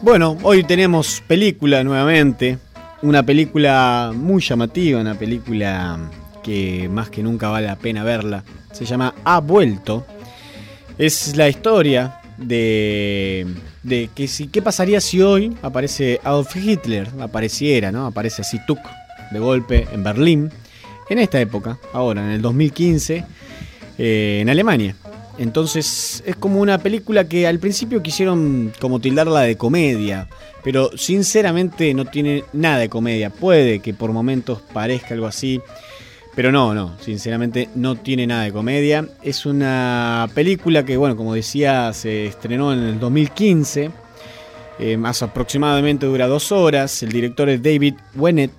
Bueno, hoy tenemos película nuevamente. Una película muy llamativa, una película que más que nunca vale la pena verla. Se llama Ha vuelto. Es la historia de, de que si, qué pasaría si hoy aparece Adolf Hitler, apareciera, ¿no? Aparece así Tuck de golpe en Berlín, en esta época, ahora, en el 2015, eh, en Alemania. Entonces es como una película que al principio quisieron como tildarla de comedia, pero sinceramente no tiene nada de comedia. Puede que por momentos parezca algo así, pero no, no, sinceramente no tiene nada de comedia. Es una película que, bueno, como decía, se estrenó en el 2015. Eh, más aproximadamente dura dos horas. El director es David Wennett.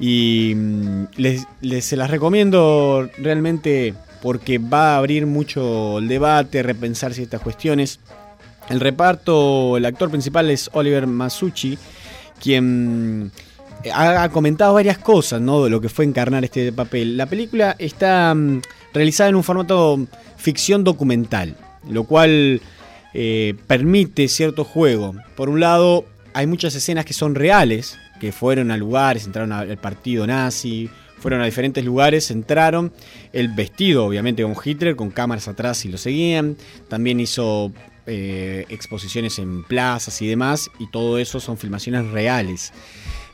Y mm, les, se las recomiendo realmente porque va a abrir mucho el debate, repensar ciertas cuestiones. El reparto, el actor principal es Oliver Masucci, quien eh, ha, comentado varias cosas ¿no? de lo que fue encarnar este papel. La película está mm, realizada en un formato ficción documental, lo cual eh, permite cierto juego. Por un lado, hay muchas escenas que son reales, que fueron a lugares, entraron al partido nazi, fueron a diferentes lugares, entraron, el vestido obviamente con Hitler, con cámaras atrás y lo seguían, también hizo eh, exposiciones en plazas y demás, y todo eso son filmaciones reales.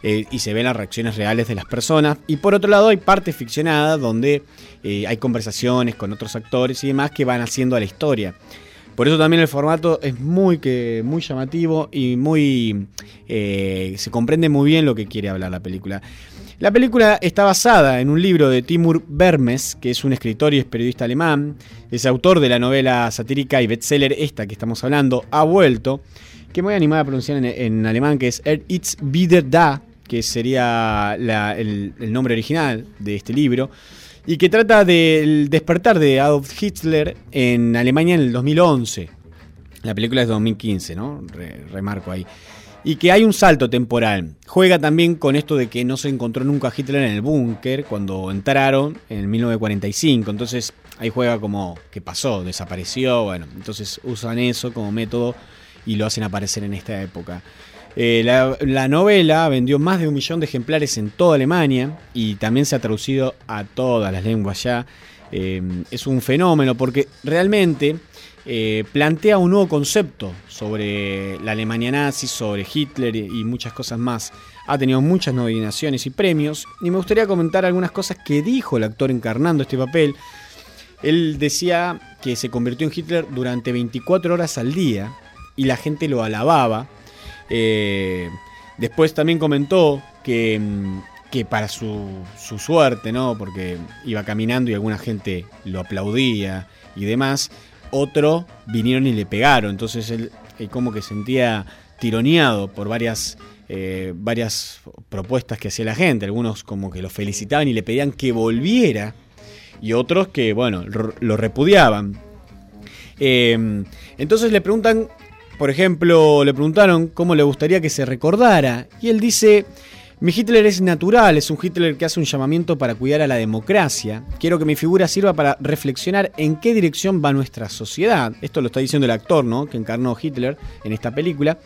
Eh, y se ven las reacciones reales de las personas. Y por otro lado hay parte ficcionada donde eh, hay conversaciones con otros actores y demás que van haciendo a la historia. Por eso también el formato es muy, que, muy llamativo y muy se comprende muy bien lo que quiere hablar la película. La película está basada en un libro de Timur Vermes, que es un escritor y es periodista alemán. Es autor de la novela satírica y bestseller esta que estamos hablando, Ha vuelto, que me voy a animar a pronunciar en, alemán, que es Er It's wieder da, que sería el, nombre original de este libro, y que trata del despertar de Adolf Hitler en Alemania en el 2011. La película es 2015, ¿no? remarco ahí y que hay un salto temporal. Juega también con esto de que no se encontró nunca Hitler en el búnker cuando entraron en 1945. Entonces ahí juega como que pasó, desapareció. Bueno, entonces usan eso como método y lo hacen aparecer en esta época. Eh, la, novela vendió más de un millón de ejemplares en toda Alemania y también se ha traducido a todas las lenguas ya. Eh, es un fenómeno porque realmente eh, plantea un nuevo concepto sobre la Alemania nazi, sobre Hitler y muchas cosas más. Ha tenido muchas nominaciones y premios y me gustaría comentar algunas cosas que dijo el actor encarnando este papel. Él decía que se convirtió en Hitler durante 24 horas al día y la gente lo alababa. Eh, después también comentó que, mm, que para su, su, suerte, ¿no? porque iba caminando y alguna gente lo aplaudía y demás, otro vinieron y le pegaron. Entonces él, como que sentía tironeado por varias, eh, varias propuestas que hacía la gente. Algunos como que lo felicitaban y le pedían que volviera. Y otros que, bueno, lo repudiaban. Em, entonces le preguntan, por ejemplo, le preguntaron cómo le gustaría que se recordara. Y él dice mi Hitler es natural, es un Hitler que hace un llamamiento para cuidar a la democracia. Quiero que mi figura sirva para reflexionar en qué dirección va nuestra sociedad. Esto lo está diciendo el actor, ¿no? Que encarnó Hitler en esta película.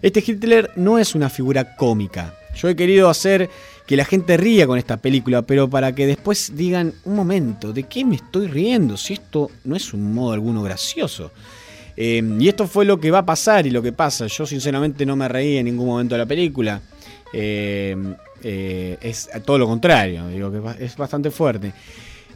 Este Hitler no es una figura cómica. Yo he querido hacer que la gente ría con esta película, pero para que después digan, un momento, ¿de qué me estoy riendo? Si esto no es un modo alguno gracioso. Eh, y esto fue lo que va a pasar y lo que pasa. Yo sinceramente no me reí en ningún momento de la película. Eh, eh, es todo lo contrario, digo que es bastante fuerte.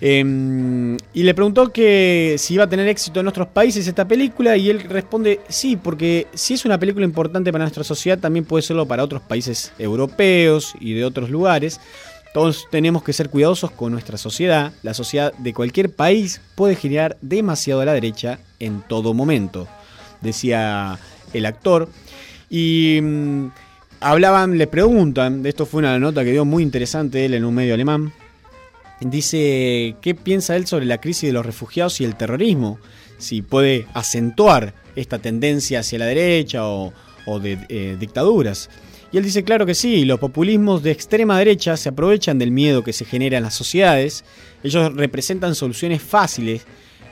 Em, y le preguntó que si iba a tener éxito en nuestros países esta película y él responde sí, porque si es una película importante para nuestra sociedad, también puede serlo para otros países europeos y de otros lugares. Todos tenemos que ser cuidadosos con nuestra sociedad. La sociedad de cualquier país puede girar demasiado a la derecha en todo momento, decía el actor. Y mm, hablaban, le preguntan, esto fue una nota que dio muy interesante él en un medio alemán, dice qué piensa él sobre la crisis de los refugiados y el terrorismo, si puede acentuar esta tendencia hacia la derecha o, de eh, dictaduras. Y él dice, claro que sí, los populismos de extrema derecha se aprovechan del miedo que se genera en las sociedades, ellos representan soluciones fáciles,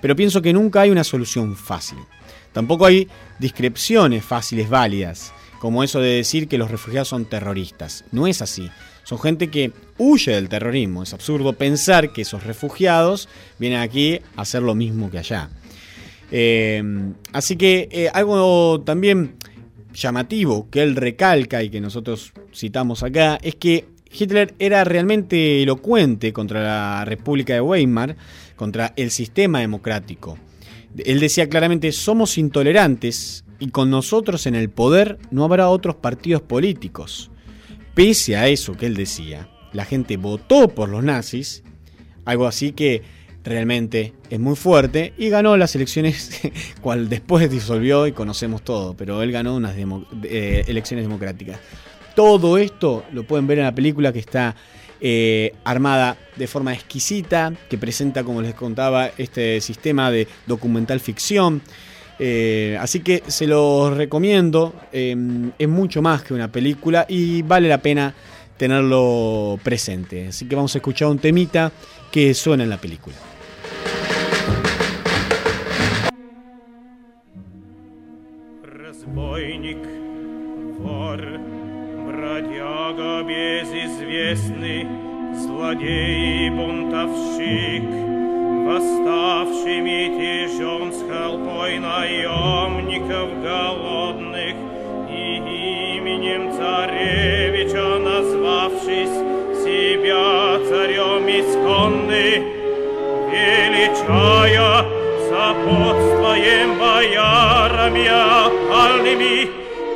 pero pienso que nunca hay una solución fácil. Tampoco hay discreciones fáciles válidas. Como eso de decir que los refugiados son terroristas. No es así. Son gente que huye del terrorismo. Es absurdo pensar que esos refugiados vienen aquí a hacer lo mismo que allá. Eh, así que eh, algo también llamativo que él recalca y que nosotros citamos acá es que Hitler era realmente elocuente contra la República de Weimar, contra el sistema democrático. Él decía claramente, somos intolerantes y con nosotros en el poder no habrá otros partidos políticos. Pese a eso que él decía, la gente votó por los nazis, algo así que realmente es muy fuerte y ganó las elecciones, cual después disolvió y conocemos todo, pero él ganó unas eh, elecciones democráticas. Todo esto lo pueden ver en la película que está eh, armada de forma exquisita, que presenta, como les contaba, este sistema de documental ficción. Eh, así que se los recomiendo, es mucho más que una película y vale la pena tenerlo presente. Así que vamos a escuchar un temita que suena en la película. Разбойник, вор, бродяга безызвестный, злодей и бунтовщик, Восставший мятежом с холпой наемников голодных и именем царевича назвавшись, себя царем исконный, величая сопутствуем боярами опальными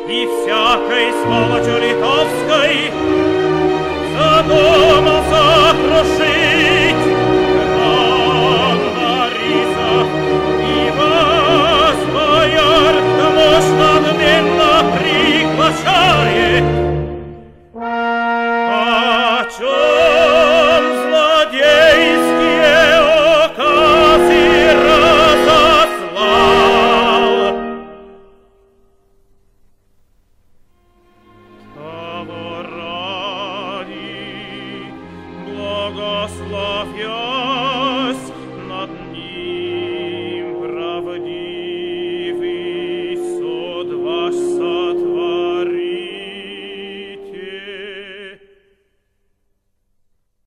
и всякой сволочью литовской, крушить Bogoslovio